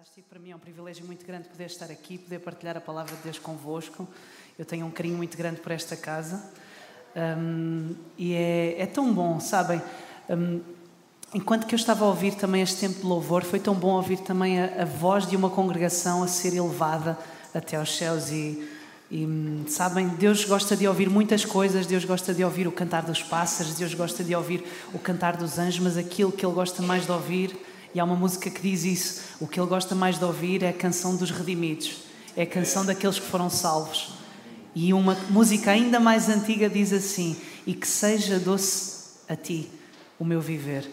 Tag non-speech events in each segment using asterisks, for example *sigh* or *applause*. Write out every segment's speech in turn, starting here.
fantástico. Para mim é um privilégio muito grande poder estar aqui, poder partilhar a palavra de Deus convosco. Eu tenho um carinho muito grande por esta casa um, e é, é, tão bom, sabem? Um, enquanto que eu estava a ouvir também este tempo de louvor, foi tão bom ouvir também a, a voz de uma congregação a ser elevada até aos céus e, e sabem, Deus gosta de ouvir muitas coisas, Deus gosta de ouvir o cantar dos pássaros, Deus gosta de ouvir o cantar dos anjos, mas aquilo que Ele gosta mais de ouvir e há uma música que diz isso. O que ele gosta mais de ouvir é a canção dos redimidos, é a canção daqueles que foram salvos. E uma música ainda mais antiga diz assim: E que seja doce a ti o meu viver.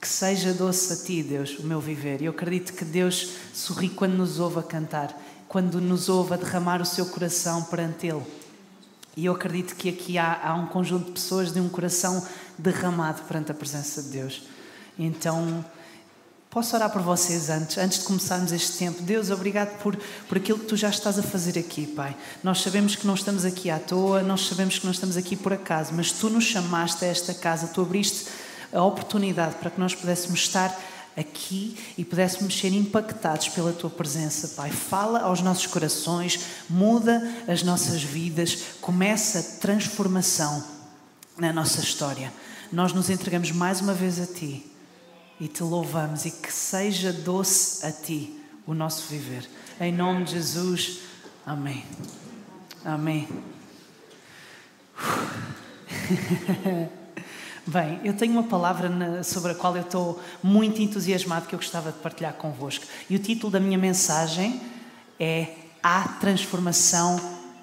Que seja doce a ti, Deus, o meu viver. E eu acredito que Deus sorri quando nos ouve a cantar, quando nos ouve a derramar o seu coração perante Ele. E eu acredito que aqui há, há um conjunto de pessoas de um coração derramado perante a presença de Deus. Então, Posso orar por vocês antes, antes de começarmos este tempo. Deus, obrigado por, por aquilo que tu já estás a fazer aqui, Pai. Nós sabemos que não estamos aqui à toa, nós sabemos que não estamos aqui por acaso, mas tu nos chamaste a esta casa, tu abriste a oportunidade para que nós pudéssemos estar aqui e pudéssemos ser impactados pela tua presença, Pai. Fala aos nossos corações, muda as nossas vidas, começa a transformação na nossa história. Nós nos entregamos mais uma vez a ti e te louvamos e que seja doce a ti o nosso viver. Em nome de Jesus, amém. Amém. *laughs* Bem, eu tenho uma palavra sobre a qual eu estou muito entusiasmado que eu gostava de partilhar convosco. E o título da minha mensagem é Há transformação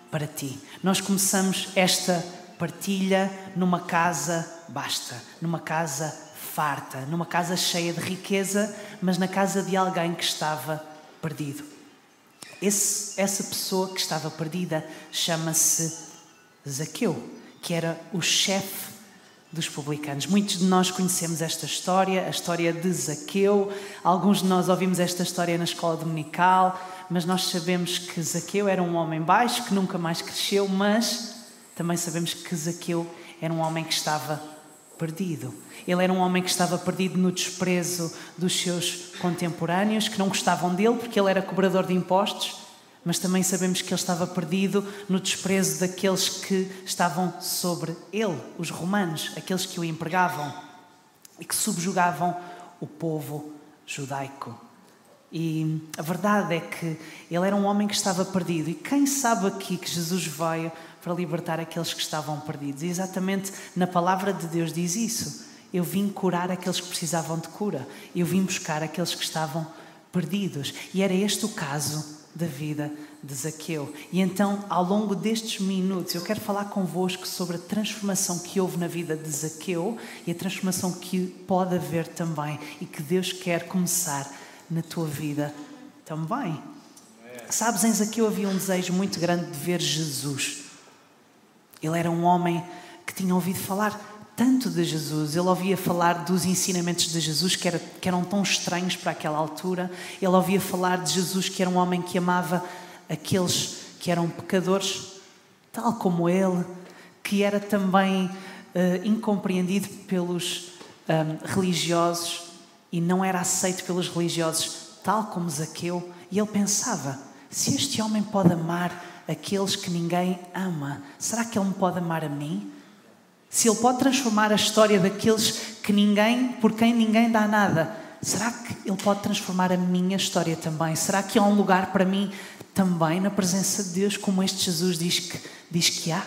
para ti. Nós começamos esta partilha numa casa basta, numa casa farta, numa casa cheia de riqueza, mas na casa de alguém que estava perdido. Esse, essa pessoa que estava perdida chama-se Zaqueu, que era o chefe dos publicanos. Muitos de nós conhecemos esta história, a história de Zaqueu. Alguns de nós ouvimos esta história na escola dominical, mas nós sabemos que Zaqueu era um homem baixo que nunca mais cresceu, mas também sabemos que Zaqueu era um homem que estava perdido. Ele era um homem que estava perdido no desprezo dos seus contemporâneos, que não gostavam dele porque ele era cobrador de impostos, mas também sabemos que ele estava perdido no desprezo daqueles que estavam sobre ele, os romanos, aqueles que o empregavam e que subjugavam o povo judaico. E a verdade é que ele era um homem que estava perdido. E quem sabe aqui que Jesus veio para libertar aqueles que estavam perdidos? E exatamente na palavra de Deus diz isso. Eu vim curar aqueles que precisavam de cura. Eu vim buscar aqueles que estavam perdidos. E era este o caso da vida de Zaqueu. E então, ao longo destes minutos, eu quero falar convosco sobre a transformação que houve na vida de Zaqueu e a transformação que pode haver também e que Deus quer começar na tua vida também. Sabes, em Zaqueu havia um desejo muito grande de ver Jesus. Ele era um homem que tinha ouvido falar tanto de Jesus, ele ouvia falar dos ensinamentos de Jesus que, era, que, eram tão estranhos para aquela altura, ele ouvia falar de Jesus que era um homem que amava aqueles que eram pecadores, tal como ele, que era também uh, incompreendido pelos um, ehm, religiosos e não era aceito pelos religiosos, tal como Zaqueu, e ele pensava: se este homem pode amar aqueles que ninguém ama, será que ele me pode amar a mim? Se Ele pode transformar a história daqueles que ninguém, por quem ninguém dá nada, será que Ele pode transformar a minha história também? Será que há um lugar para mim também na presença de Deus, como este Jesus diz que, diz que há?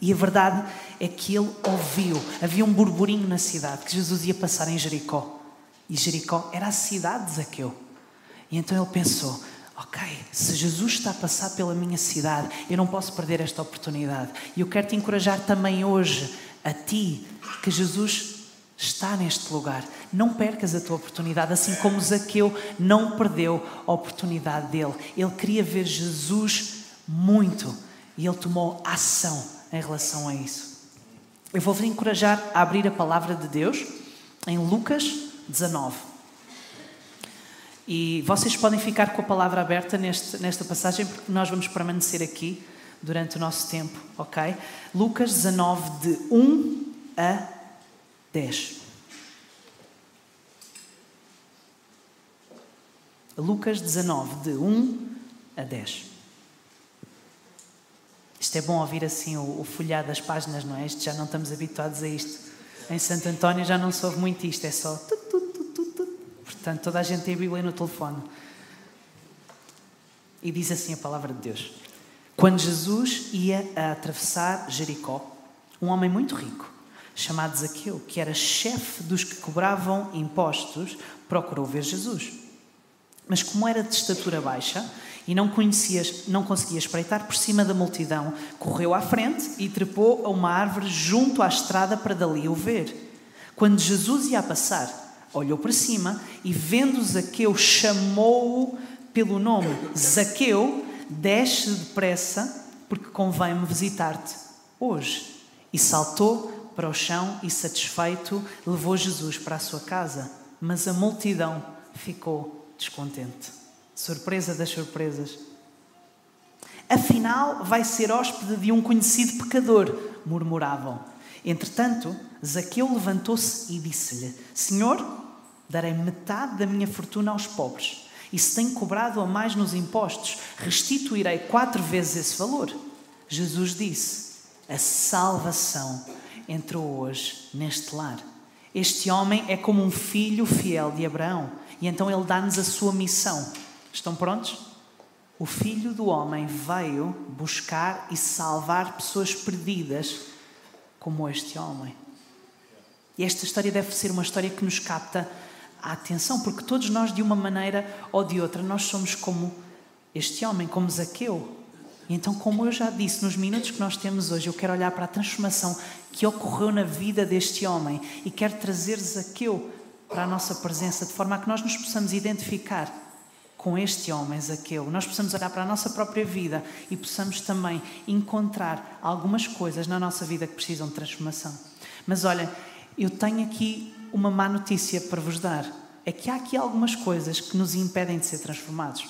E a verdade é que ele ouviu, havia um burburinho na cidade, que Jesus ia passar em Jericó. E Jericó era a cidade de Zaqueu. E então ele pensou: ok, se Jesus está a passar pela minha cidade, eu não posso perder esta oportunidade. E eu quero te encorajar também hoje, a ti, que Jesus está neste lugar. Não percas a tua oportunidade, assim como Zaqueu não perdeu a oportunidade dele. Ele queria ver Jesus muito e ele tomou ação em relação a isso. Eu vou-vos encorajar a abrir a palavra de Deus em Lucas 19. E vocês podem ficar com a palavra aberta neste, nesta passagem, porque nós vamos permanecer aqui durante o nosso tempo, ok? Lucas 19, de 1 a 10. Lucas 19, de 1 a 10. Isto é bom ouvir assim o, o folhar das páginas, não é? Isto já não estamos habituados a isto. Em Santo António já não se ouve muito isto, é só. Tu, Portanto, toda a gente tem a Bíblia no telefone. E diz assim a palavra de Deus: Quando Jesus ia a atravessar Jericó, um homem muito rico, chamado Zaqueu, que era chefe dos que cobravam impostos, procurou ver Jesus. Mas como era de estatura baixa e não, conhecias, não conseguia espreitar por cima da multidão, correu à frente e trepou a uma árvore junto à estrada para dali o ver. Quando Jesus ia a passar, olhou para cima e, vendo Zaqueu, chamou-o pelo nome: Zaqueu, desce depressa, porque convém-me visitar-te hoje. E saltou para o chão e, satisfeito, levou Jesus para a sua casa. Mas a multidão ficou descontente. Surpresa das surpresas. Afinal, vai ser hóspede de um conhecido pecador, murmuravam. Entretanto, Zaqueu levantou-se e disse-lhe: Senhor, darei metade da minha fortuna aos pobres. E se tenho cobrado a mais nos impostos, restituirei quatro vezes esse valor. Jesus disse: A salvação entrou hoje neste lar. Este homem é como um filho fiel de Abraão, e então ele dá-nos a sua missão. Estão prontos? O filho do homem veio buscar e salvar pessoas perdidas como este homem. E esta história deve ser uma história que nos capta a atenção, porque todos nós, de uma maneira ou de outra, nós somos como este homem, como Zaqueu. Então, como eu já disse, nos minutos que nós temos hoje, eu quero olhar para a transformação que ocorreu na vida deste homem e quero trazer Zaqueu para a nossa presença, de forma a que nós nos possamos identificar com este homem, Zaqueu. Nós possamos olhar para a nossa própria vida e possamos também encontrar algumas coisas na nossa vida que precisam de transformação. Mas olha, eu tenho aqui uma má notícia para vos dar. É que há aqui algumas coisas que nos impedem de ser transformados.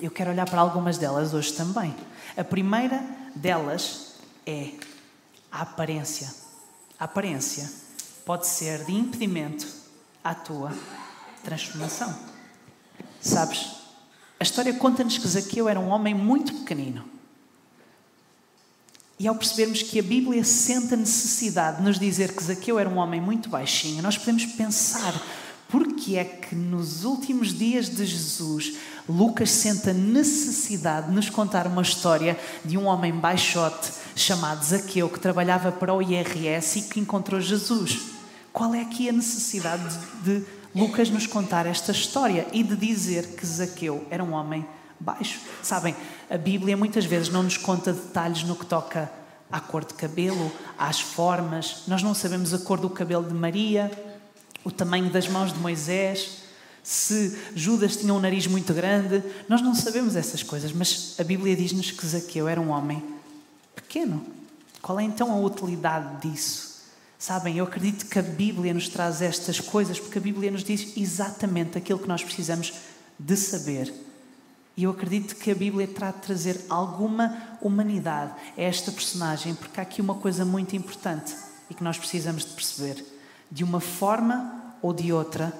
Eu quero olhar para algumas delas hoje também. A primeira delas é a aparência. A aparência pode ser de impedimento à tua transformação. Sabes, a história conta-nos que Zaqueu era um homem muito pequenino. E ao percebermos que a Bíblia sente a necessidade de nos dizer que Zaqueu era um homem muito baixinho, nós podemos pensar porque é que nos últimos dias de Jesus Lucas sente a necessidade de nos contar uma história de um homem baixote chamado Zaqueu que trabalhava para o IRS e que encontrou Jesus. Qual é aqui a necessidade de Lucas nos contar esta história e de dizer que Zaqueu era um homem baixo? Sabem, a Bíblia muitas vezes não nos conta detalhes no que toca à cor de cabelo, às formas. Nós não sabemos a cor do cabelo de Maria, o tamanho das mãos de Moisés, se Judas tinha um nariz muito grande. Nós não sabemos essas coisas, mas a Bíblia diz-nos que Zaqueu era um homem pequeno. Qual é então a utilidade disso? Sabem, eu acredito que a Bíblia nos traz estas coisas porque a Bíblia nos diz exatamente aquilo que nós precisamos de saber. E eu acredito que a Bíblia trata de trazer alguma humanidade a esta personagem, porque há aqui uma coisa muito importante e que nós precisamos de perceber. De uma forma ou de outra,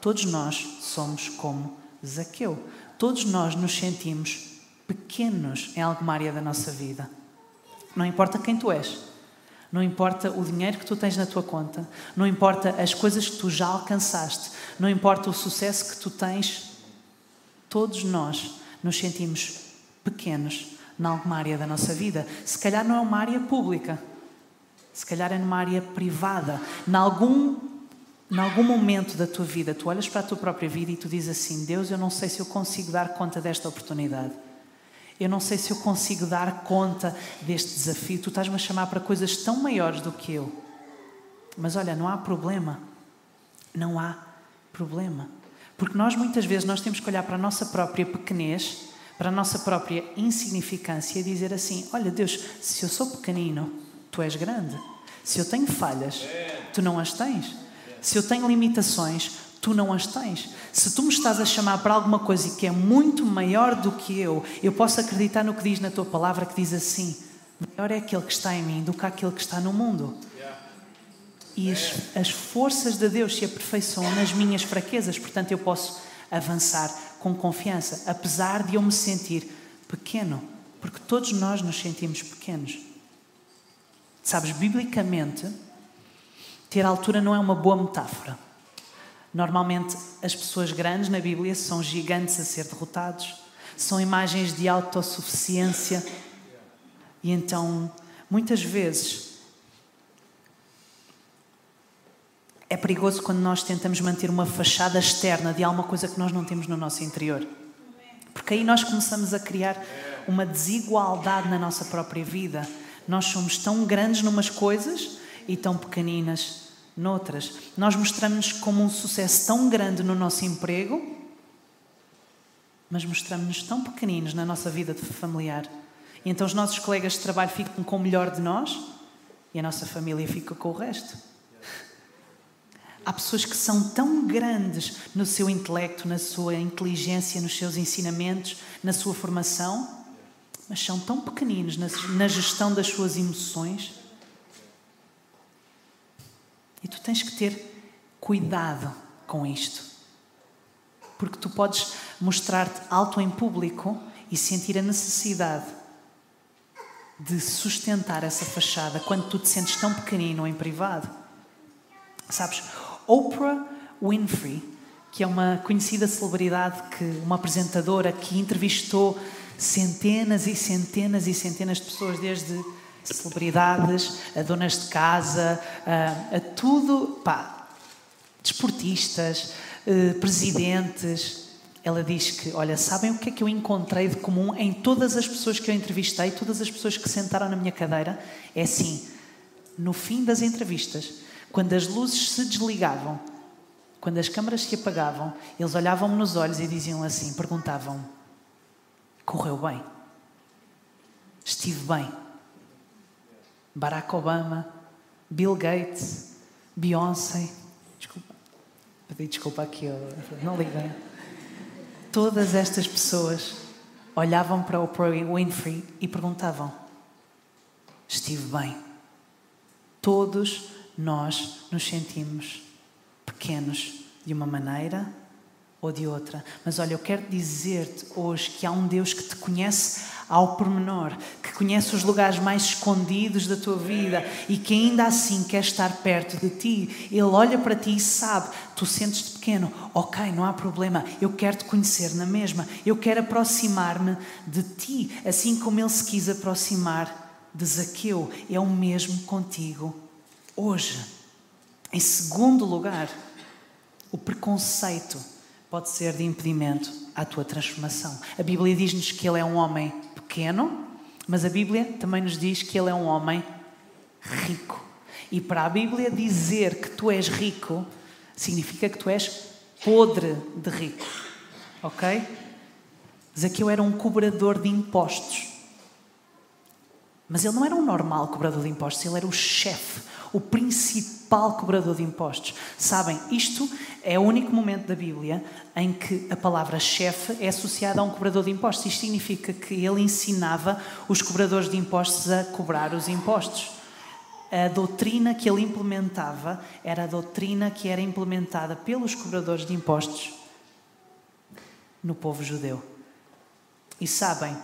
todos nós somos como Zaqueu. Todos nós nos sentimos pequenos em alguma área da nossa vida. Não importa quem tu és, não importa o dinheiro que tu tens na tua conta, não importa as coisas que tu já alcançaste, não importa o sucesso que tu tens, todos nós nos sentimos pequenos em alguma área da nossa vida. Se calhar não é uma área pública, se calhar é numa área privada, em algum, em algum momento da tua vida, tu olhas para a tua própria vida e tu dizes assim: Deus, eu não sei se eu consigo dar conta desta oportunidade. Eu não sei se eu consigo dar conta deste desafio. Tu estás-me a chamar para coisas tão maiores do que eu. Mas olha, não há problema. Não há problema. Porque nós muitas vezes nós temos que olhar para a nossa própria pequenez, para a nossa própria insignificância e dizer assim: Olha, Deus, se eu sou pequenino, tu és grande. Se eu tenho falhas, tu não as tens. Se eu tenho limitações, tu não as tens. Se tu me estás a chamar para alguma coisa que é muito maior do que eu, eu posso acreditar no que diz na tua palavra, que diz assim: maior é aquele que está em mim do que aquele que está no mundo. E as, as forças de Deus se aperfeiçoam nas minhas fraquezas, portanto eu posso avançar com confiança, apesar de eu me sentir pequeno, porque todos nós nos sentimos pequenos. Sabes, biblicamente, ter altura não é uma boa metáfora. Normalmente, as pessoas grandes na Bíblia são gigantes a ser derrotados, são imagens de autossuficiência. E então, muitas vezes, é perigoso quando nós tentamos manter uma fachada externa de alguma coisa que nós não temos no nosso interior. Porque aí nós começamos a criar uma desigualdade na nossa própria vida. Nós somos tão grandes numas coisas e tão pequeninas noutras. Nós mostramos-nos como um sucesso tão grande no nosso emprego, mas mostramos-nos tão pequeninos na nossa vida familiar. E então os nossos colegas de trabalho ficam com o melhor de nós e a nossa família fica com o resto. Há pessoas que são tão grandes no seu intelecto, na sua inteligência, nos seus ensinamentos, na sua formação, mas são tão pequeninos na, gestão das suas emoções. E tu tens que ter cuidado com isto. Porque tu podes mostrar-te alto em público e sentir a necessidade de sustentar essa fachada quando tu te sentes tão pequenino em privado. Sabes, Oprah Winfrey, que é uma conhecida celebridade que uma apresentadora que entrevistou centenas e centenas e centenas de pessoas, desde celebridades, a donas de casa, a, a tudo, pá, desportistas, eh, presidentes. Ela diz que, olha, sabem o que é que eu encontrei de comum em todas as pessoas que eu entrevistei, todas as pessoas que sentaram na minha cadeira? É assim, no fim das entrevistas, quando as luzes se desligavam, quando as câmaras se apagavam, eles olhavam-me nos olhos e diziam assim, perguntavam: correu bem. Estive bem. Barack Obama, Bill Gates, Beyoncé. Desculpa. Pedi desculpa aqui, não liga. Todas estas pessoas olhavam para o Winfrey e perguntavam: Estive bem. Todos nós nos sentimos pequenos de uma maneira ou de outra. Mas olha, eu quero dizer-te hoje que há um Deus que te conhece ao pormenor, que conhece os lugares mais escondidos da tua vida e que ainda assim quer estar perto de ti. Ele olha para ti e sabe, tu sentes-te pequeno, ok, não há problema, eu quero te conhecer na mesma, eu quero aproximar-me de ti, assim como ele se quis aproximar de Zaqueu. É o mesmo contigo hoje. Em segundo lugar, o preconceito pode ser de impedimento à tua transformação. A Bíblia diz-nos que ele é um homem pequeno, mas a Bíblia também nos diz que ele é um homem rico. E para a Bíblia dizer que tu és rico, significa que tu és podre de rico. Ok? Zaqueu era um cobrador de impostos. Mas ele não era um normal cobrador de impostos, ele era o chefe o principal cobrador de impostos. Sabem, isto é o único momento da Bíblia em que a palavra chefe é associada a um cobrador de impostos. Isto significa que ele ensinava os cobradores de impostos a cobrar os impostos. A doutrina que ele implementava era a doutrina que era implementada pelos cobradores de impostos no povo judeu. E sabem,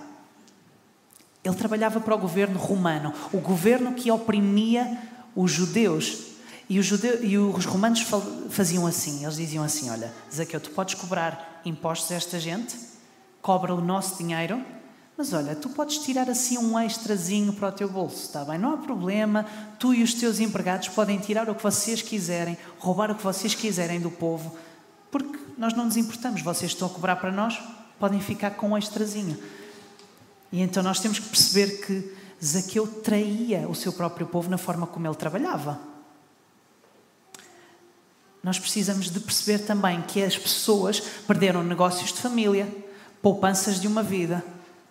ele trabalhava para o governo romano, o governo que oprimia os judeus e os, judeus, e os romanos faziam assim, eles diziam assim, olha, Zaqueu, tu podes cobrar impostos a esta gente, cobra o nosso dinheiro, mas olha, tu podes tirar assim um extrazinho para o teu bolso, está bem? Não há problema, tu e os teus empregados podem tirar o que vocês quiserem, roubar o que vocês quiserem do povo, porque nós não nos importamos, vocês estão a cobrar para nós, podem ficar com um extrazinho. E então nós temos que perceber que Zaqueu traía o seu próprio povo na forma como ele trabalhava. Nós precisamos de perceber também que as pessoas perderam negócios de família, poupanças de uma vida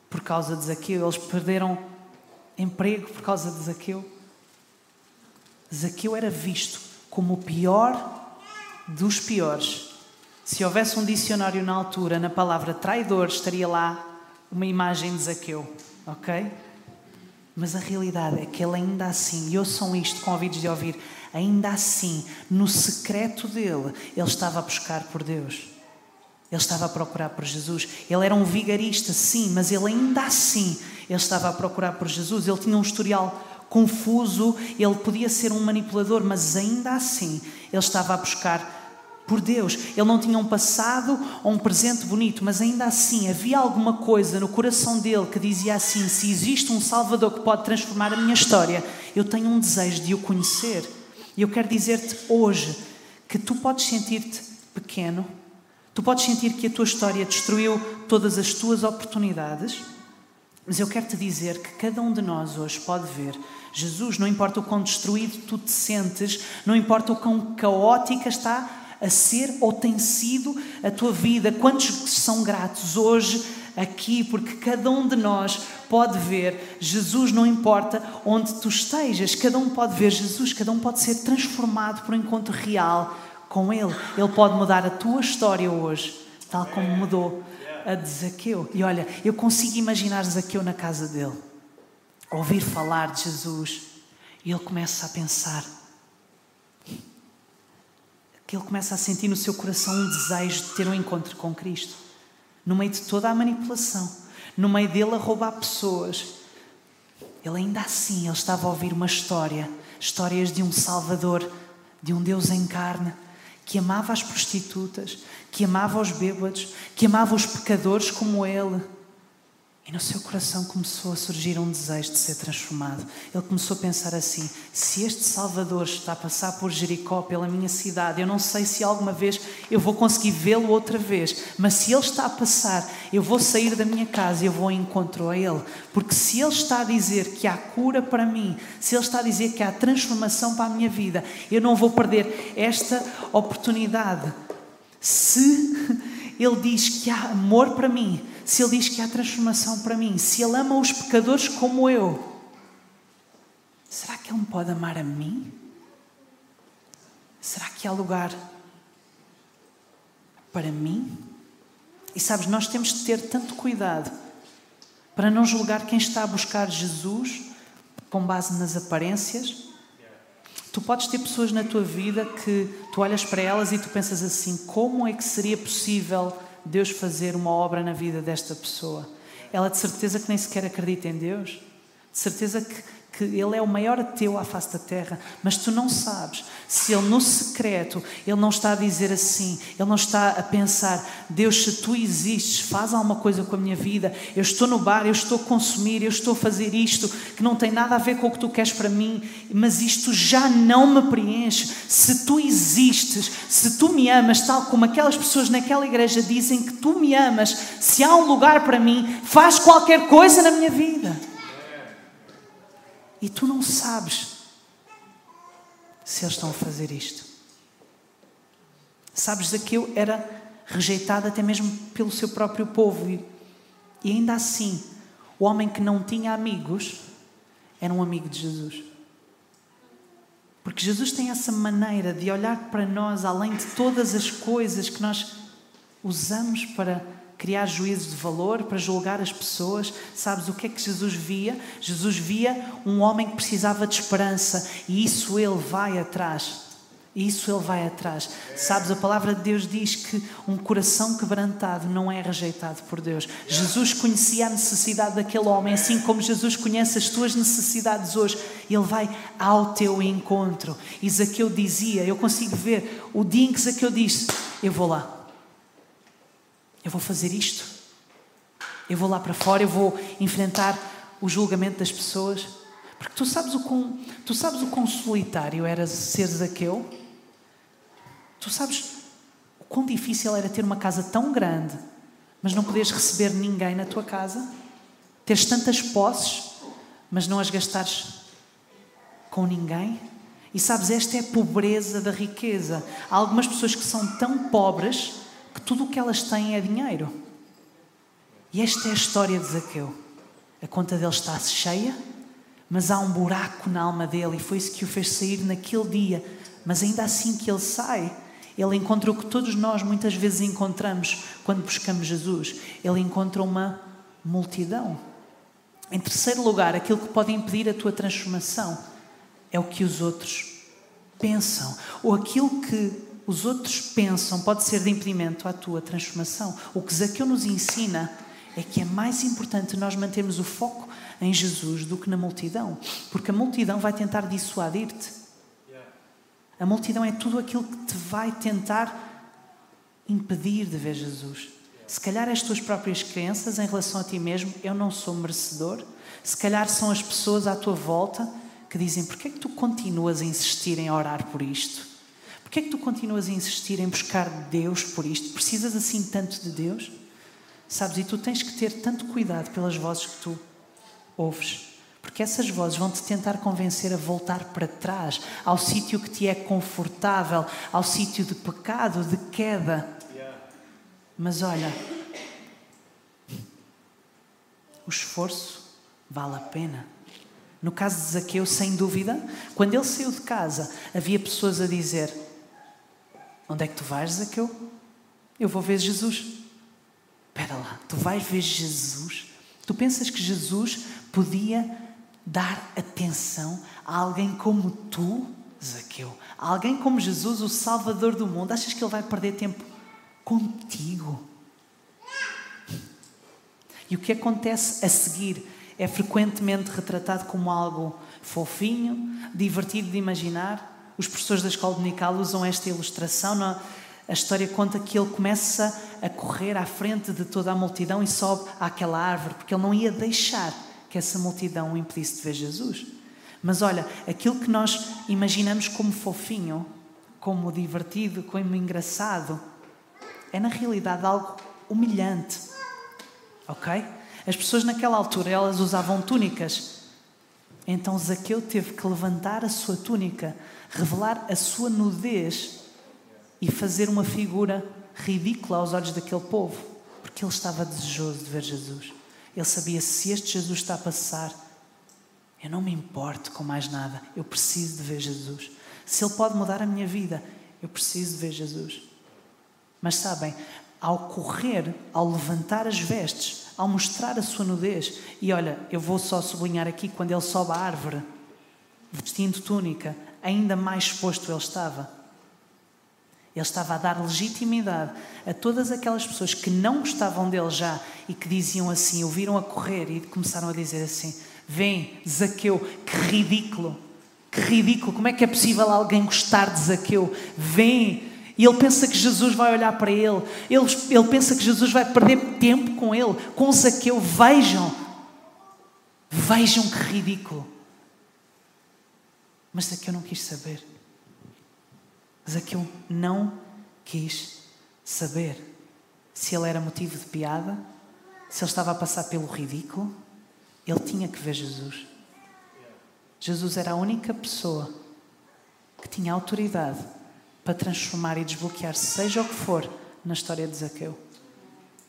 por causa de Zaqueu. Eles perderam emprego por causa de Zaqueu. Zaqueu era visto como o pior dos piores. Se houvesse um dicionário na altura, na palavra traidor, estaria lá uma imagem de Zaqueu, ok? Mas a realidade é que ele ainda assim, e ouçam isto com ouvidos de ouvir, ainda assim, no secreto dele, ele estava a buscar por Deus. Ele estava a procurar por Jesus. Ele era um vigarista, sim, mas ele ainda assim ele estava a procurar por Jesus. Ele tinha um historial confuso, ele podia ser um manipulador, mas ainda assim ele estava a buscar por Deus. Ele não tinha um passado ou um presente bonito, mas ainda assim havia alguma coisa no coração dele que dizia assim: se existe um Salvador que pode transformar a minha história, eu tenho um desejo de o conhecer. E eu quero dizer-te hoje que tu podes sentir-te pequeno, tu podes sentir que a tua história destruiu todas as tuas oportunidades, mas eu quero te dizer que cada um de nós hoje pode ver Jesus, não importa o quão destruído tu te sentes, não importa o quão caótica está a ser ou tem sido a tua vida. Quantos são gratos hoje aqui, porque cada um de nós pode ver Jesus, não importa onde tu estejas, cada um pode ver Jesus, cada um pode ser transformado por um encontro real com Ele. Ele pode mudar a tua história hoje, tal como mudou a de Zaqueu. E olha, eu consigo imaginar Zaqueu na casa dele, ouvir falar de Jesus, e ele começa a pensar ele começa a sentir no seu coração um desejo de ter um encontro com Cristo. No meio de toda a manipulação, no meio dele a roubar pessoas, ele ainda assim ele estava a ouvir uma história, histórias de um Salvador, de um Deus em carne, que amava as prostitutas, que amava os bêbados, que amava os pecadores como ele e no seu coração começou a surgir um desejo de ser transformado. Ele começou a pensar assim: se este Salvador está a passar por Jericó, pela minha cidade, eu não sei se alguma vez eu vou conseguir vê-lo outra vez, mas se ele está a passar, eu vou sair da minha casa e eu vou em encontro a ele. Porque se ele está a dizer que há cura para mim, se ele está a dizer que há transformação para a minha vida, eu não vou perder esta oportunidade. Se *laughs* ele diz que há amor para mim, se Ele diz que há transformação para mim, se Ele ama os pecadores como eu, será que Ele me pode amar a mim? Será que há lugar para mim? E sabes, nós temos de ter tanto cuidado para não julgar quem está a buscar Jesus com base nas aparências. Tu podes ter pessoas na tua vida que tu olhas para elas e tu pensas assim: como é que seria possível Deus fazer uma obra na vida desta pessoa. Ela de certeza que nem sequer acredita em Deus, de certeza que, que Ele é o maior ateu à face da terra, mas tu não sabes se Ele no secreto, Ele não está a dizer assim, Ele não está a pensar, Deus, se tu existes, faz alguma coisa com a minha vida, eu estou no bar, eu estou a consumir, eu estou a fazer isto, que não tem nada a ver com o que tu queres para mim, mas isto já não me preenche. Se tu existes, se tu me amas, tal como aquelas pessoas naquela igreja dizem que tu me amas, se há um lugar para mim, faz qualquer coisa na minha vida. E tu não sabes se eles estão a fazer isto. Sabes, Zaqueu era rejeitado até mesmo pelo seu próprio povo e, e ainda assim, o homem que não tinha amigos era um amigo de Jesus. Porque Jesus tem essa maneira de olhar para nós além de todas as coisas que nós usamos para criar juízos de valor, para julgar as pessoas. Sabes o que é que Jesus via? Jesus via um homem que precisava de esperança e isso ele vai atrás. Isso ele vai atrás. Sabes, a palavra de Deus diz que um coração quebrantado não é rejeitado por Deus. Jesus conhecia a necessidade daquele homem, assim como Jesus conhece as tuas necessidades hoje. Ele vai ao teu encontro. E Zaqueu dizia, eu consigo ver o dia em que Zaqueu disse: Eu vou lá. Eu vou fazer isto. Eu vou lá para fora, eu vou enfrentar o julgamento das pessoas. Porque tu sabes o quão, tu sabes o quão solitário era ser Zaqueu? Tu sabes o quão difícil era ter uma casa tão grande, mas não poderes receber ninguém na tua casa? Teres tantas posses, mas não as gastares com ninguém? E sabes, esta é a pobreza da riqueza. Há algumas pessoas que são tão pobres que tudo o que elas têm é dinheiro. E esta é a história de Zaqueu. A conta dele está cheia, mas há um buraco na alma dele e foi isso que o fez sair naquele dia. Mas ainda assim que ele sai, ele encontra o que todos nós muitas vezes encontramos quando buscamos Jesus. Ele encontra uma multidão. Em terceiro lugar, aquilo que pode impedir a tua transformação é o que os outros pensam, ou aquilo que os outros pensam pode ser de impedimento à tua transformação. O que Zaqueu nos ensina é que é mais importante nós mantermos o foco em Jesus do que na multidão, porque a multidão vai tentar dissuadir-te. A multidão é tudo aquilo que te vai tentar impedir de ver Jesus. Se calhar as tuas próprias crenças em relação a ti mesmo, eu não sou merecedor. Se calhar são as pessoas à tua volta que dizem: porquê é que tu continuas a insistir em orar por isto? Porquê é que tu continuas a insistir em buscar Deus por isto? Precisas assim tanto de Deus? Sabes, e tu tens que ter tanto cuidado pelas vozes que tu ouves. Porque essas vozes vão te tentar convencer a voltar para trás, ao sítio que te é confortável, ao sítio de pecado, de queda. Mas olha, o esforço vale a pena. No caso de Zaqueu, sem dúvida, quando ele saiu de casa, havia pessoas a dizer: Onde é que tu vais, Zaqueu? Eu vou ver Jesus. Espera lá, tu vais ver Jesus? Tu pensas que Jesus podia dar atenção a alguém como tu, Zaqueu? A alguém como Jesus, o Salvador do mundo? Achas que ele vai perder tempo contigo? E o que acontece a seguir é frequentemente retratado como algo fofinho, divertido de imaginar. Os professores da escola dominical usam esta ilustração. Não? A história conta que ele começa a correr à frente de toda a multidão e sobe àquela árvore, porque ele não ia deixar que essa multidão o impedisse de ver Jesus. Mas olha, aquilo que nós imaginamos como fofinho, como divertido, como engraçado, é na realidade algo humilhante. Ok? As pessoas naquela altura, elas usavam túnicas. Então Zaqueu teve que levantar a sua túnica, revelar a sua nudez e fazer uma figura ridícula aos olhos daquele povo, porque ele estava desejoso de ver Jesus. Ele sabia se este Jesus está a passar, eu não me importo com mais nada, eu preciso de ver Jesus. Se Ele pode mudar a minha vida, eu preciso de ver Jesus. Mas sabem, ao correr, ao levantar as vestes, ao mostrar a sua nudez, e olha, eu vou só sublinhar aqui quando ele sobe a árvore, vestindo túnica, ainda mais exposto ele estava. Ele estava a dar legitimidade a todas aquelas pessoas que não gostavam dele já e que diziam assim, ouviram a correr e começaram a dizer assim: Vem, Zaqueu, que ridículo, que ridículo, como é que é possível alguém gostar de Zaqueu? Vem. E ele pensa que Jesus vai olhar para ele, ele, ele pensa que Jesus vai perder tempo com ele, com Zaqueu. Vejam, vejam que ridículo. Mas Zaqueu não quis saber. Zaqueu não quis saber se ele era motivo de piada, se ele estava a passar pelo ridículo. Ele tinha que ver Jesus. Jesus era a única pessoa que tinha autoridade para transformar e desbloquear, seja o que for, na história de Zaqueu.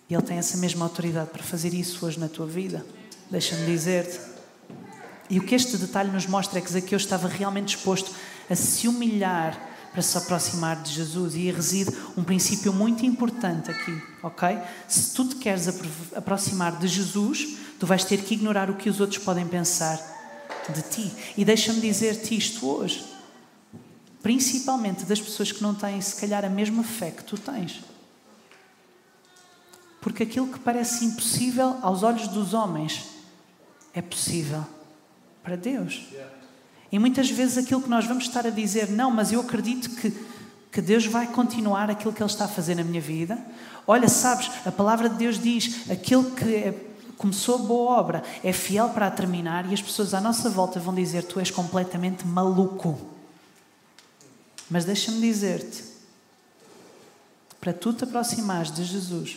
E ele tem essa mesma autoridade para fazer isso hoje na tua vida. Deixa-me dizer-te. E o que este detalhe nos mostra é que Zaqueu estava realmente disposto a se humilhar para se aproximar de Jesus. E reside um princípio muito importante aqui, ok? Se tu te queres aproximar de Jesus, tu vais ter que ignorar o que os outros podem pensar de ti. E deixa-me dizer-te isto hoje, principalmente das pessoas que não têm, se calhar, a mesma fé que tu tens. Porque aquilo que parece impossível aos olhos dos homens é possível para Deus. E muitas vezes aquilo que nós vamos estar a dizer, não, mas eu acredito que, que Deus vai continuar aquilo que Ele está a fazer na minha vida. Olha, sabes, a palavra de Deus diz: aquele que é, começou boa obra é fiel para a terminar, e as pessoas à nossa volta vão dizer: Tu és completamente maluco. Mas deixa-me dizer-te: para tu te aproximares de Jesus,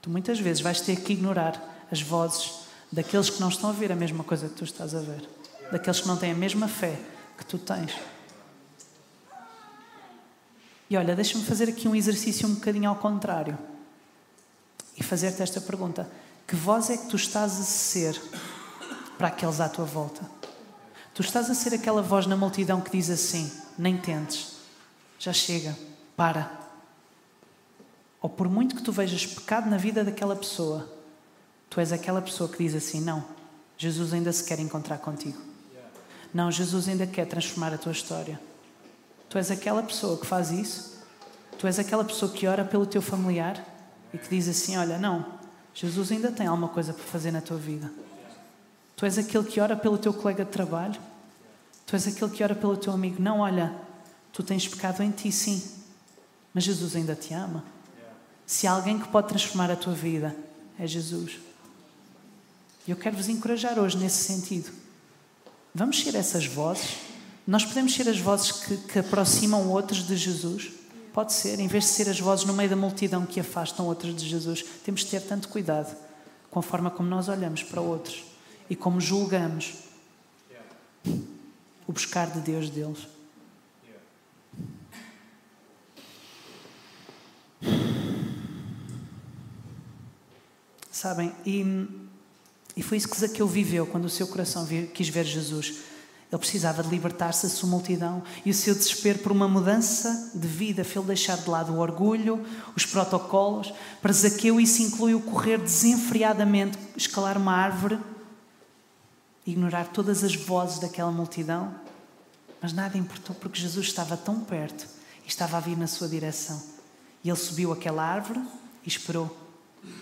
tu muitas vezes vais ter que ignorar as vozes daqueles que não estão a ver a mesma coisa que tu estás a ver daqueles que não têm a mesma fé que tu tens. E olha, deixa-me fazer aqui um exercício um bocadinho ao contrário e fazer-te esta pergunta: que voz é que tu estás a ser para aqueles à tua volta? Tu estás a ser aquela voz na multidão que diz assim: nem tentes, já chega, para. Ou por muito que tu vejas pecado na vida daquela pessoa, tu és aquela pessoa que diz assim: não, Jesus ainda se quer encontrar contigo. Não, Jesus ainda quer transformar a tua história. Tu és aquela pessoa que faz isso? Tu és aquela pessoa que ora pelo teu familiar e que diz assim: Olha, não, Jesus ainda tem alguma coisa para fazer na tua vida. Tu és aquele que ora pelo teu colega de trabalho. Tu és aquele que ora pelo teu amigo. Não, olha, tu tens pecado em ti, sim, mas Jesus ainda te ama. Se há alguém que pode transformar a tua vida, é Jesus. Eu quero vos encorajar hoje nesse sentido. Vamos ser essas vozes. Nós podemos ser as vozes que, que aproximam outros de Jesus. Pode ser, em vez de ser as vozes no meio da multidão que afastam outros de Jesus, temos de ter tanto cuidado com a forma como nós olhamos para outros e como julgamos o buscar de Deus deles. Sabem, e, e foi isso que Zaqueu viveu quando o seu coração quis ver Jesus. Ele precisava de libertar-se da sua multidão e o seu desespero por uma mudança de vida fez-lhe deixar de lado o orgulho, os protocolos. Para Zaqueu, isso inclui o correr desenfreadamente, escalar uma árvore, ignorar todas as vozes daquela multidão. Mas nada importou porque Jesus estava tão perto e estava a vir na sua direção. E ele subiu aquela árvore e esperou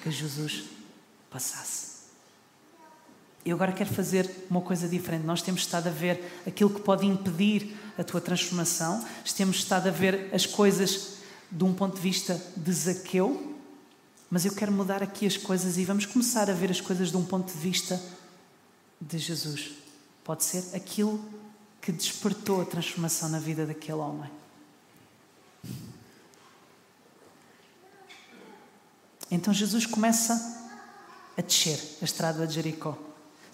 que Jesus passasse. Eu agora quero fazer uma coisa diferente. Nós temos estado a ver aquilo que pode impedir a tua transformação, temos estado a ver as coisas de um ponto de vista de Zaqueu, mas eu quero mudar aqui as coisas e vamos começar a ver as coisas de um ponto de vista de Jesus. Pode ser aquilo que despertou a transformação na vida daquele homem. Então Jesus começa a descer a estrada de Jericó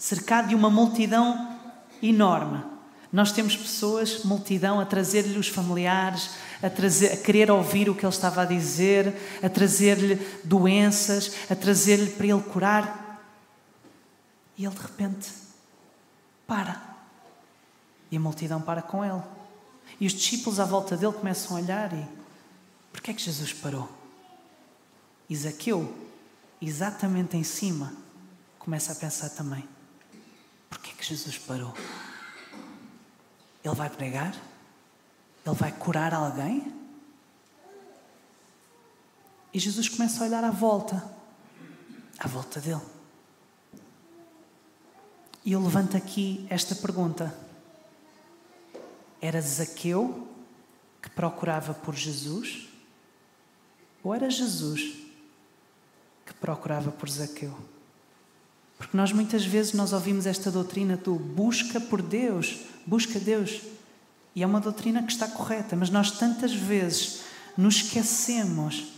cercado de uma multidão enorme. Nós temos pessoas, multidão, a trazer-lhe os familiares, a, trazer, a querer ouvir o que ele estava a dizer, a trazer-lhe doenças, a trazer-lhe para ele curar. E ele de repente para. E a multidão para com ele. E os discípulos à volta dele começam a olhar e. Porquê é que Jesus parou? Isaqueu, exatamente em cima, começa a pensar também: Porquê que Jesus parou? Ele vai pregar? Ele vai curar alguém? E Jesus começa a olhar à volta, à volta dele. E eu levanto aqui esta pergunta: era Zaqueu que procurava por Jesus? Ou era Jesus que procurava por Zaqueu? Porque nós muitas vezes nós ouvimos esta doutrina do busca por Deus, busca Deus. E é uma doutrina que está correta, mas nós tantas vezes nos esquecemos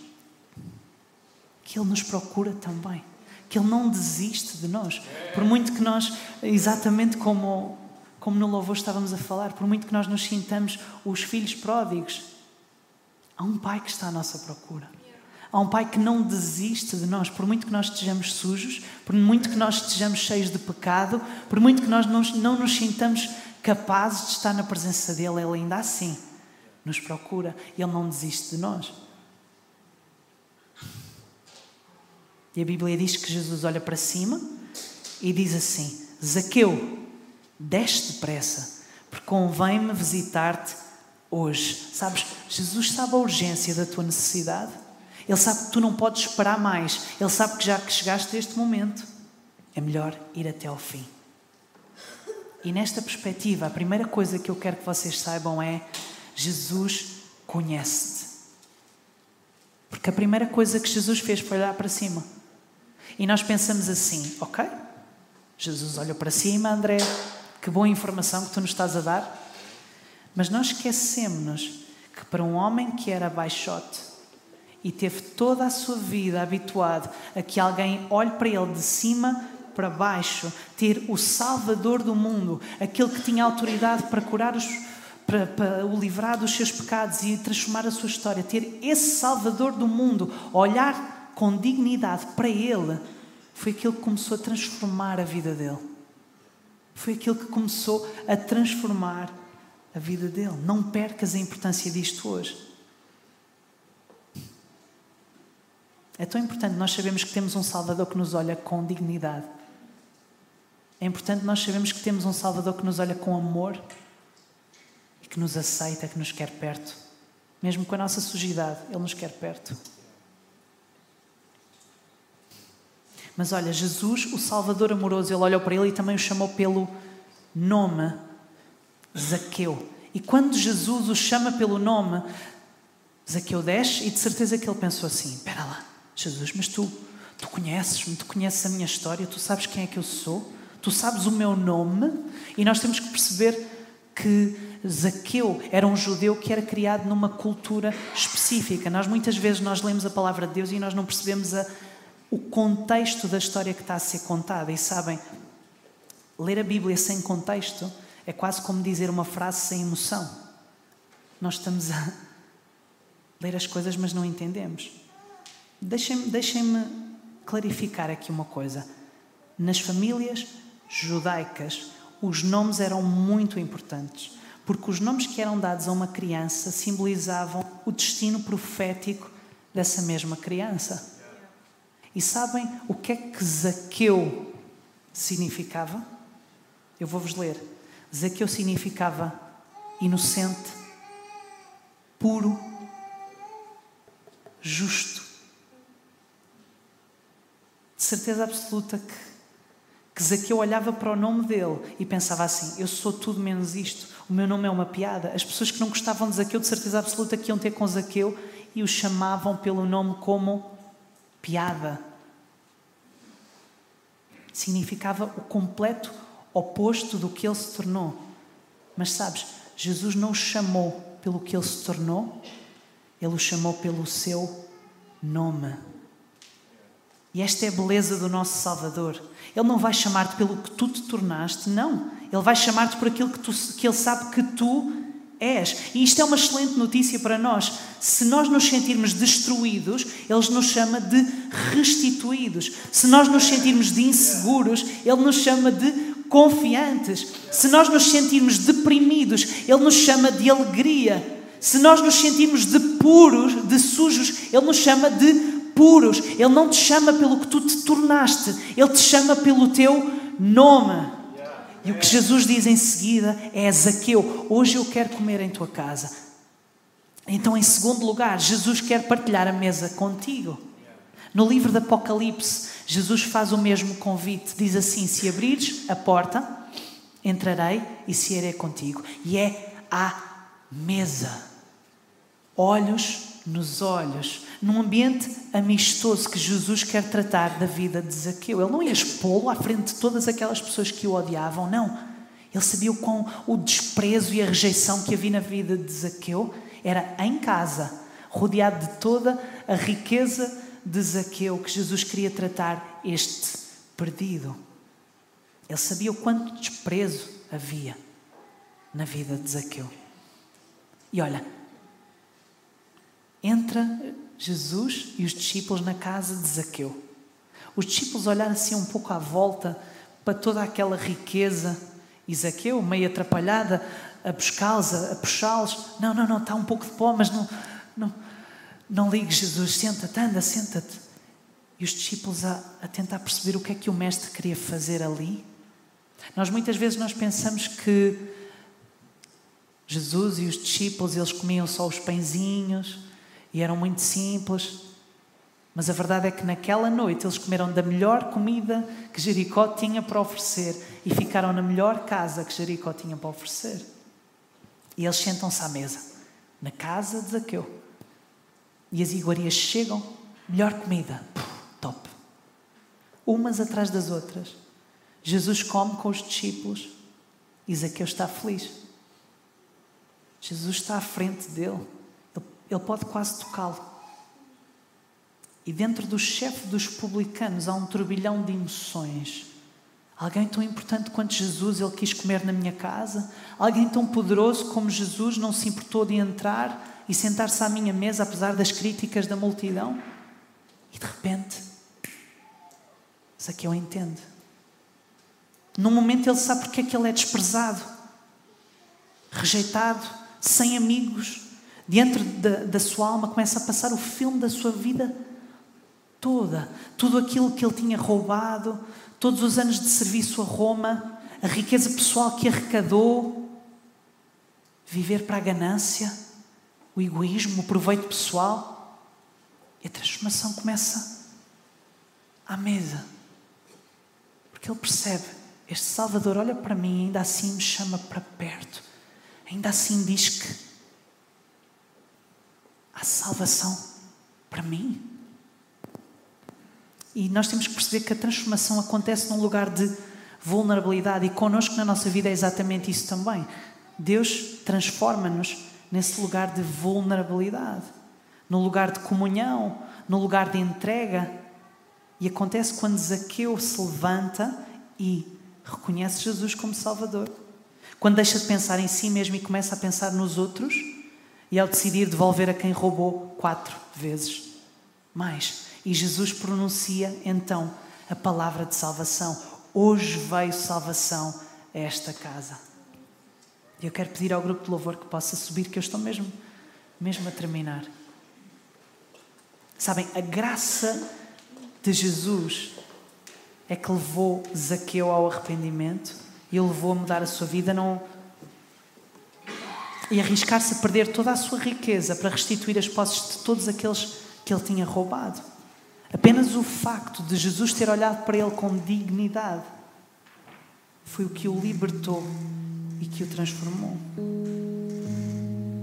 que Ele nos procura também, que Ele não desiste de nós. Por muito que nós, exatamente como, como no louvor estávamos a falar, por muito que nós nos sintamos os filhos pródigos, há um Pai que está à nossa procura. Há um Pai que não desiste de nós, por muito que nós estejamos sujos, por muito que nós estejamos cheios de pecado, por muito que nós não, não nos sintamos capazes de estar na presença dEle, Ele ainda assim nos procura, Ele não desiste de nós. E a Bíblia diz que Jesus olha para cima e diz assim: Zaqueu, desce depressa, porque convém-me visitar-te hoje. Sabes, Jesus sabe a urgência da tua necessidade. Ele sabe que tu não podes esperar mais. Ele sabe que já que chegaste a este momento, é melhor ir até ao fim. E nesta perspectiva, a primeira coisa que eu quero que vocês saibam é: Jesus conhece-te. Porque a primeira coisa que Jesus fez foi olhar para cima. E nós pensamos assim: ok, Jesus olhou para cima, André, que boa informação que tu nos estás a dar. Mas nós esquecemos que para um homem que era baixote, e teve toda a sua vida habituado a que alguém olhe para ele de cima para baixo, ter o Salvador do mundo, aquele que tinha autoridade para curar os, para, para, o livrar dos seus pecados e transformar a sua história, ter esse Salvador do mundo, olhar com dignidade para ele, foi aquilo que começou a transformar a vida dele. Foi aquilo que começou a transformar a vida dele. Não percas a importância disto hoje. É tão importante nós sabemos que temos um Salvador que nos olha com dignidade. É importante nós sabemos que temos um Salvador que nos olha com amor e que nos aceita, que nos quer perto. Mesmo com a nossa sujidade, Ele nos quer perto. Mas olha, Jesus, o Salvador amoroso, ele olhou para ele e também o chamou pelo nome Zaqueu. E quando Jesus o chama pelo nome, Zaqueu desce e de certeza que ele pensou assim: espera lá, Jesus, mas tu, tu conheces-me, tu conheces a minha história, tu sabes quem é que eu sou, tu sabes o meu nome, e nós temos que perceber que Zaqueu era um judeu que era criado numa cultura específica. Nós muitas vezes nós lemos a palavra de Deus e nós não percebemos a o contexto da história que está a ser contada. E sabem, ler a Bíblia sem contexto é quase como dizer uma frase sem emoção. Nós estamos a ler as coisas, mas não entendemos. Deixem-me deixem clarificar aqui uma coisa. Nas famílias judaicas, os nomes eram muito importantes, porque os nomes que eram dados a uma criança simbolizavam o destino profético dessa mesma criança. E sabem o que é que Zaqueu significava? Eu vou-vos ler. Zaqueu significava inocente, puro, justo. De certeza absoluta que, que Zaqueu olhava para o nome dele e pensava assim: Eu sou tudo menos isto, o meu nome é uma piada. As pessoas que não gostavam de Zaqueu, de certeza absoluta que iam ter com Zaqueu e o chamavam pelo nome como piada. Significava o completo oposto do que ele se tornou. Mas sabes, Jesus não o chamou pelo que ele se tornou, ele o chamou pelo seu nome. E esta é a beleza do nosso Salvador. Ele não vai chamar-te pelo que tu te tornaste, não. Ele vai chamar-te por aquilo que, tu, que ele sabe que tu és. E isto é uma excelente notícia para nós. Se nós nos sentirmos destruídos, Ele nos chama de restituídos. Se nós nos sentirmos de inseguros, Ele nos chama de confiantes. Se nós nos sentirmos deprimidos, Ele nos chama de alegria. Se nós nos sentirmos de puros, de sujos, Ele nos chama de puros. Ele não te chama pelo que tu te tornaste, Ele te chama pelo teu nome. E o que Jesus diz em seguida é: Zaqueu, hoje eu quero comer em tua casa. Então, em segundo lugar, Jesus quer partilhar a mesa contigo. No livro do Apocalipse, Jesus faz o mesmo convite. Diz assim: Se abrires a porta, entrarei e cearei contigo. E é a mesa. Olhos nos olhos num ambiente amistoso que Jesus quer tratar da vida de Zaqueu. Ele não ia expô-lo à frente de todas aquelas pessoas que o odiavam, não. Ele sabia o quão o desprezo e a rejeição que havia na vida de Zaqueu era em casa, rodeado de toda a riqueza de Zaqueu que Jesus queria tratar este perdido. Ele sabia o quanto desprezo havia na vida de Zaqueu. E olha, entra Jesus e os discípulos na casa de Zaqueu. Os discípulos olharam assim um pouco à volta para toda aquela riqueza e Zaqueu, meio atrapalhada, a buscá-los, a puxá-los. Não, não, não, está um pouco de pó, mas não, não, não ligues, Jesus, senta-te, anda, senta-te. E os discípulos a, a tentar perceber o que é que o mestre queria fazer ali. Nós muitas vezes nós pensamos que Jesus e os discípulos, eles comiam só os pãezinhos, e eram muito simples. Mas a verdade é que naquela noite eles comeram da melhor comida que Jericó tinha para oferecer e ficaram na melhor casa que Jericó tinha para oferecer. E eles sentam-se à mesa, na casa de Zaqueu. E as iguarias chegam, melhor comida, top. Umas atrás das outras. Jesus come com os discípulos e Zaqueu está feliz. Jesus está à frente dele. Ele pode quase tocá-lo. E dentro do chefe dos publicanos há um turbilhão de emoções. Alguém tão importante quanto Jesus, ele quis comer na minha casa. Alguém tão poderoso como Jesus não se importou de entrar e sentar-se à minha mesa, apesar das críticas da multidão. E de repente, Zaqueu entende. Num momento ele sabe porque é que ele é desprezado, rejeitado, sem amigos, dentro da, da sua alma, começa a passar o filme da sua vida toda. Tudo aquilo que ele tinha roubado, todos os anos de serviço a Roma, a riqueza pessoal que arrecadou. viver para a ganância, o egoísmo, o proveito pessoal. E a transformação começa à mesa. Porque ele percebe: este Salvador olha para mim ainda assim me chama para perto. Ainda assim diz que há salvação para mim. E nós temos que perceber que a transformação acontece num lugar de vulnerabilidade e connosco na nossa vida é exatamente isso também. Deus transforma-nos nesse lugar de vulnerabilidade, no lugar de comunhão, no lugar de entrega. E acontece quando Zaqueu se levanta e reconhece Jesus como Salvador. Quando deixa de pensar em si mesmo e começa a pensar nos outros, e ao decidir devolver a quem roubou quatro vezes mais. E Jesus pronuncia então a palavra de salvação. Hoje veio salvação a esta casa. E eu quero pedir ao grupo de louvor que possa subir, que eu estou mesmo, mesmo a terminar. Sabem, a graça de Jesus é que levou Zaqueu ao arrependimento e levou a mudar a sua vida não e arriscar-se a perder toda a sua riqueza para restituir as posses de todos aqueles que ele tinha roubado. Apenas o facto de Jesus ter olhado para ele com dignidade foi o que o libertou e que o transformou.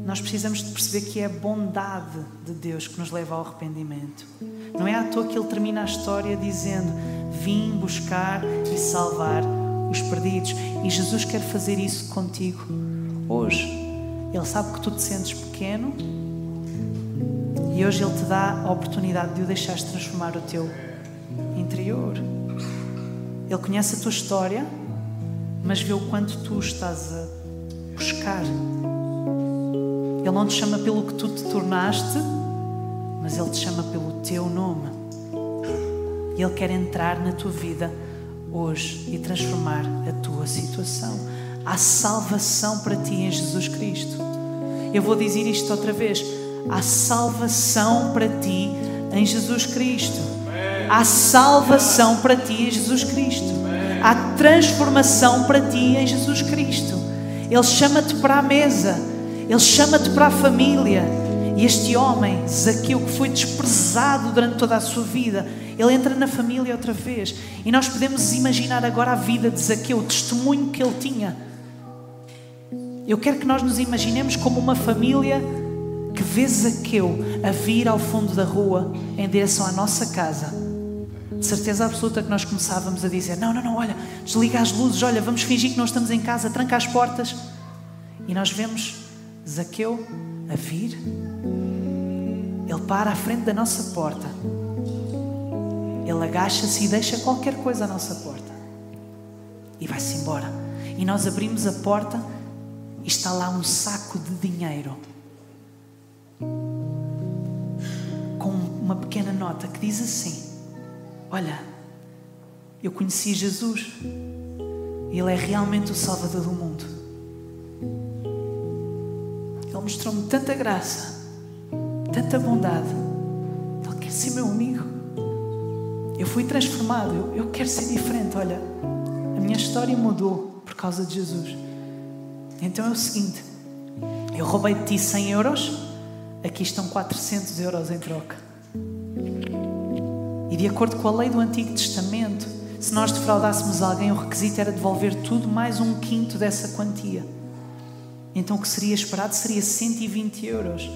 Nós precisamos de perceber que é a bondade de Deus que nos leva ao arrependimento. Não é à toa que ele termina a história dizendo: Vim buscar e salvar os perdidos. E Jesus quer fazer isso contigo hoje. Ele sabe que tu te sentes pequeno e hoje Ele te dá a oportunidade de o deixares transformar o teu interior. Ele conhece a tua história, mas vê o quanto tu estás a buscar. Ele não te chama pelo que tu te tornaste, mas Ele te chama pelo teu nome. E Ele quer entrar na tua vida hoje e transformar a tua situação. Há salvação para ti em Jesus Cristo. Eu vou dizer isto outra vez Há salvação para ti em Jesus Cristo. Há salvação para ti em Jesus Cristo. Há transformação para ti em Jesus Cristo. Ele chama-te para a mesa. Ele chama-te para a família. E este homem, Zaqueu, que foi desprezado durante toda a sua vida, ele entra na família outra vez. E nós podemos imaginar agora a vida de Zaqueu, o testemunho que ele tinha. Eu quero que nós nos imaginemos como uma família que vê Zaqueu a vir ao fundo da rua em direção à nossa casa, de certeza absoluta que nós começávamos a dizer: Não, não, não, olha, desliga as luzes, olha, vamos fingir que não estamos em casa, tranca as portas. E nós vemos Zaqueu a vir, ele para à frente da nossa porta, ele agacha-se e deixa qualquer coisa à nossa porta e vai-se embora. E nós abrimos a porta está lá um saco de dinheiro uma pequena nota que diz assim: Olha, eu conheci Jesus, Ele é realmente o Salvador do mundo. Ele mostrou-me tanta graça, tanta bondade. Ele quer ser meu amigo. Eu fui transformado, eu, eu quero ser diferente. Olha, a minha história mudou por causa de Jesus. Então é o seguinte: eu roubei de ti 100 euros, aqui estão 400 euros em troca. E de acordo com a lei do Antigo Testamento, se nós defraudássemos alguém, o requisito era devolver tudo mais um quinto dessa quantia. Então o que seria esperado seria 120 euros,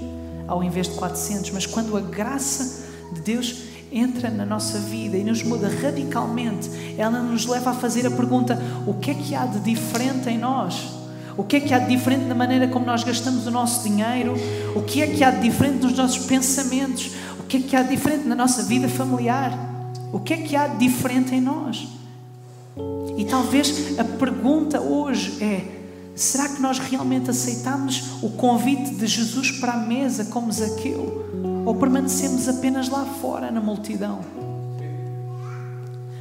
ao invés de 400. Mas quando a graça de Deus entra na nossa vida e nos muda radicalmente, ela nos leva a fazer a pergunta: o que é que há de diferente em nós? O que é que há de diferente na maneira como nós gastamos o nosso dinheiro? O que é que há de diferente nos nossos pensamentos? que é que há de diferente na nossa vida familiar? O que é que há de diferente em nós? E talvez a pergunta hoje é: será que nós realmente aceitamos o convite de Jesus para a mesa como Zaqueu? Ou permanecemos apenas lá fora na multidão?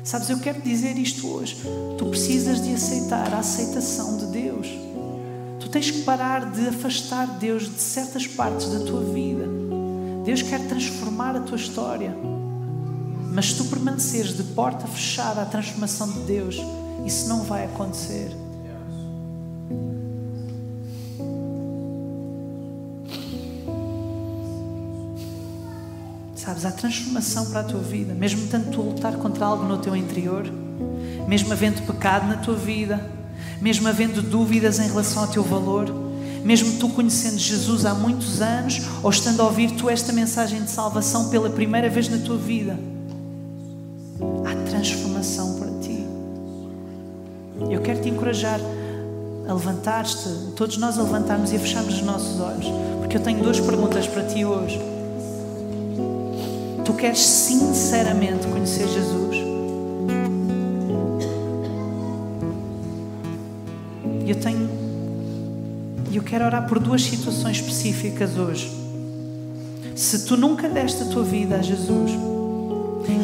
Sabes, eu quero dizer isto hoje. Tu precisas de aceitar a aceitação de Deus. Tu tens que parar de afastar Deus de certas partes da tua vida. Deus quer transformar a tua história. Mas se tu permaneceres de porta fechada à transformação de Deus, isso não vai acontecer. Sabes, há transformação para a tua vida, mesmo tanto tu lutar contra algo no teu interior, mesmo havendo pecado na tua vida, mesmo havendo dúvidas em relação ao teu valor, mesmo tu conhecendo Jesus há muitos anos ou estando a ouvir tu esta mensagem de salvação pela primeira vez na tua vida, há transformação para ti. Eu quero te encorajar a levantar-te, todos nós a levantarmos e a fecharmos os nossos olhos, porque eu tenho duas perguntas para ti hoje. Tu queres sinceramente conhecer Jesus? Eu tenho. Eu quero orar por duas situações específicas hoje. Se tu nunca deste a tua vida a Jesus,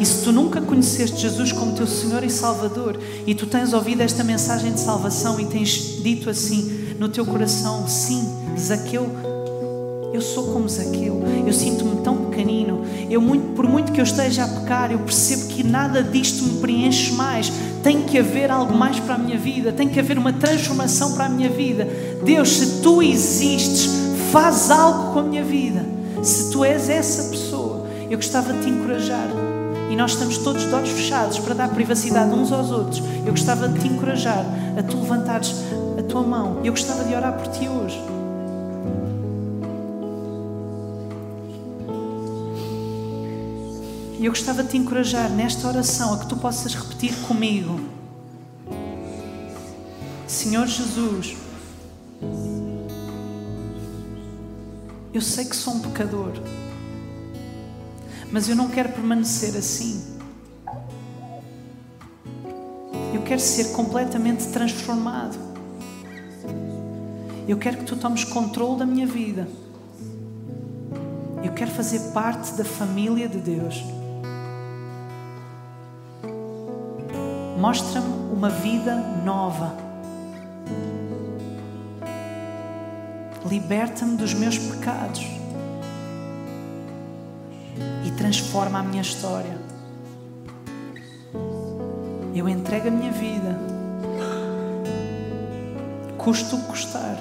e se tu nunca conheceste Jesus como teu Senhor e Salvador, e tu tens ouvido esta mensagem de salvação e tens dito assim no teu coração: sim, Zaqueu, eu sou como Zaqueu, eu sinto-me tão pequenino, eu muito, por muito que eu esteja a pecar, eu percebo que nada disto me preenche mais. Tem que haver algo mais para a minha vida, tem que haver uma transformação para a minha vida. Deus, se tu existes, faz algo com a minha vida. Se tu és essa pessoa, eu gostava de te encorajar e nós estamos todos de olhos fechados para dar privacidade uns aos outros. Eu gostava de te encorajar a tu levantares a tua mão. Eu gostava de orar por ti hoje. E eu gostava de te encorajar nesta oração a que tu possas repetir comigo: Senhor Jesus, eu sei que sou um pecador mas eu não quero permanecer assim. Eu quero ser completamente transformado. Eu quero que tu tomes controle da minha vida. Eu quero fazer parte da família de Deus. Mostra-me uma vida nova. Liberta-me dos meus pecados transforma a minha história. Eu entrego a minha vida, custo o que custar,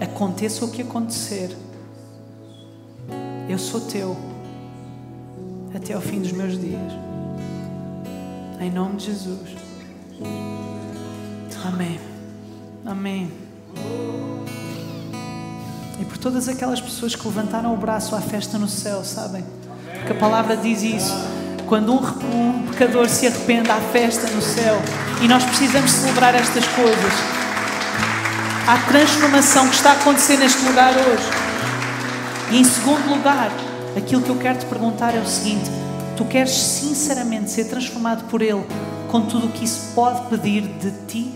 aconteça o que acontecer, eu sou teu até ao fim dos meus dias. Em nome de Jesus. Amém. Amém e por todas aquelas pessoas que levantaram o braço à festa no céu, sabem? Porque a palavra diz isso. Quando um, um pecador se arrepende, há festa no céu. E nós precisamos celebrar estas coisas. Há transformação que está a acontecer neste lugar hoje. E em segundo lugar, aquilo que eu quero te perguntar é o seguinte: tu queres sinceramente ser transformado por Ele com tudo o que isso pode pedir de ti?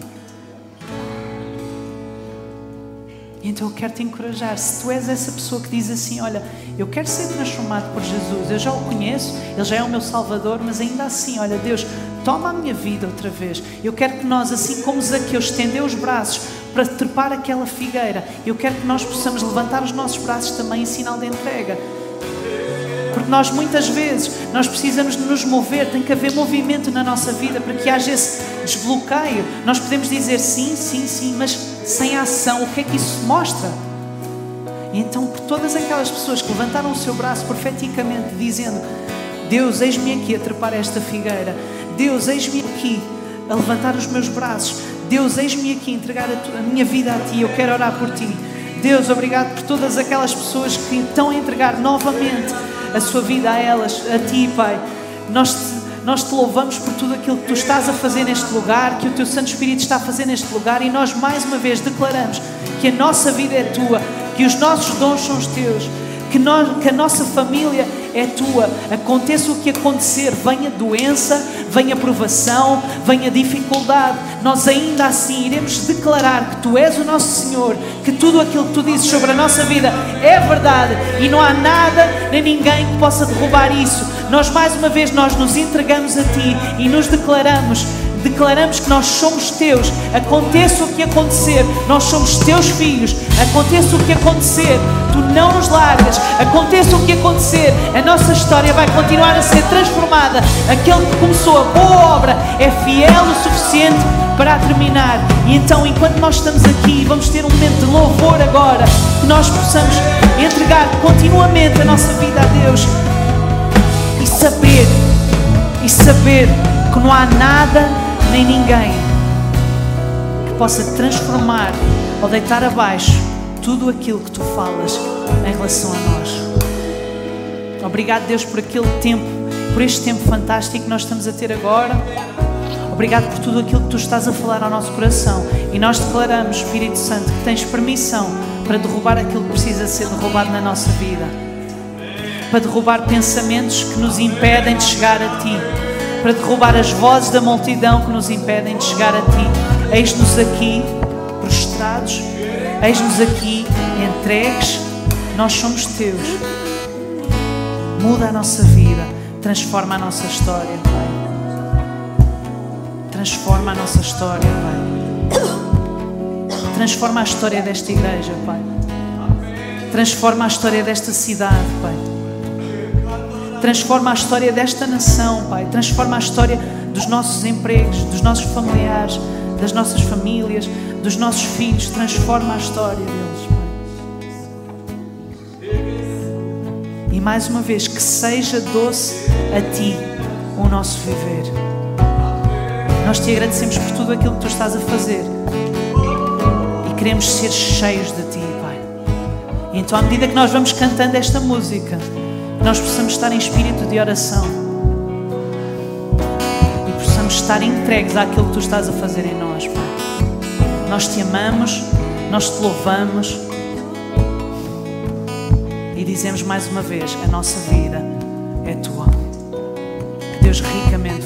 Então eu quero te encorajar. Se tu és essa pessoa que diz assim: Olha, eu quero ser transformado por Jesus, eu já o conheço, ele já é o meu Salvador, mas ainda assim, olha, Deus, toma a minha vida outra vez. Eu quero que nós, assim como Zaqueu estendeu os braços para trepar aquela figueira, eu quero que nós possamos levantar os nossos braços também em sinal de entrega. Porque nós muitas vezes nós precisamos de nos mover, tem que haver movimento na nossa vida para que haja esse desbloqueio. Nós podemos dizer sim, sim, sim, mas sem ação, o que é que isso mostra? E então, por todas aquelas pessoas que levantaram o seu braço profeticamente, dizendo: Deus, eis-me aqui a trepar esta figueira, Deus, eis-me aqui a levantar os meus braços, Deus, eis-me aqui a entregar a, a minha vida a Ti, eu quero orar por Ti. Deus, obrigado por todas aquelas pessoas que estão a entregar novamente a sua vida a elas, a Ti, Pai. Nós te nós te louvamos por tudo aquilo que tu estás a fazer neste lugar, que o teu Santo Espírito está a fazer neste lugar e nós mais uma vez declaramos que a nossa vida é tua, que os nossos dons são os teus, que, nós, que a nossa família é tua. Aconteça o que acontecer, venha doença, venha provação, venha dificuldade, nós ainda assim iremos declarar que tu és o nosso Senhor, que tudo aquilo que tu dizes sobre a nossa vida é verdade e não há nada nem ninguém que possa derrubar isso. Nós mais uma vez nós nos entregamos a ti e nos declaramos declaramos que nós somos teus. Aconteça o que acontecer, nós somos teus filhos. Aconteça o que acontecer, tu não nos largas. Aconteça o que acontecer, a nossa história vai continuar a ser transformada. Aquele que começou a boa obra é fiel o suficiente para a terminar. E então, enquanto nós estamos aqui, vamos ter um momento de louvor agora, que nós possamos entregar continuamente a nossa vida a Deus e saber, e saber que não há nada nem ninguém que possa transformar ou deitar abaixo tudo aquilo que tu falas em relação a nós. Obrigado, Deus, por aquele tempo, por este tempo fantástico que nós estamos a ter agora. Obrigado por tudo aquilo que tu estás a falar ao nosso coração. E nós declaramos, Espírito Santo, que tens permissão para derrubar aquilo que precisa ser derrubado na nossa vida. Para derrubar pensamentos que nos impedem de chegar a ti. Para derrubar as vozes da multidão que nos impedem de chegar a ti. Eis-nos aqui, prostrados. Eis-nos aqui, entregues. Nós somos teus. Muda a nossa vida. Transforma a nossa história, Pai. Transforma a nossa história, Pai. Transforma a história desta igreja, Pai. Transforma a história desta cidade, Pai. Transforma a história desta nação, Pai. Transforma a história dos nossos empregos, dos nossos familiares, das nossas famílias, dos nossos filhos. Transforma a história deles, Pai. E mais uma vez, que seja doce a Ti o nosso viver. Nós te agradecemos por tudo aquilo que tu estás a fazer e queremos ser cheios de ti, Pai. Então, à medida que nós vamos cantando esta música, nós possamos estar em espírito de oração e possamos estar entregues àquilo que tu estás a fazer em nós, Pai. Nós te amamos, nós te louvamos e dizemos mais uma vez: a nossa vida é tua. Que Deus ricamente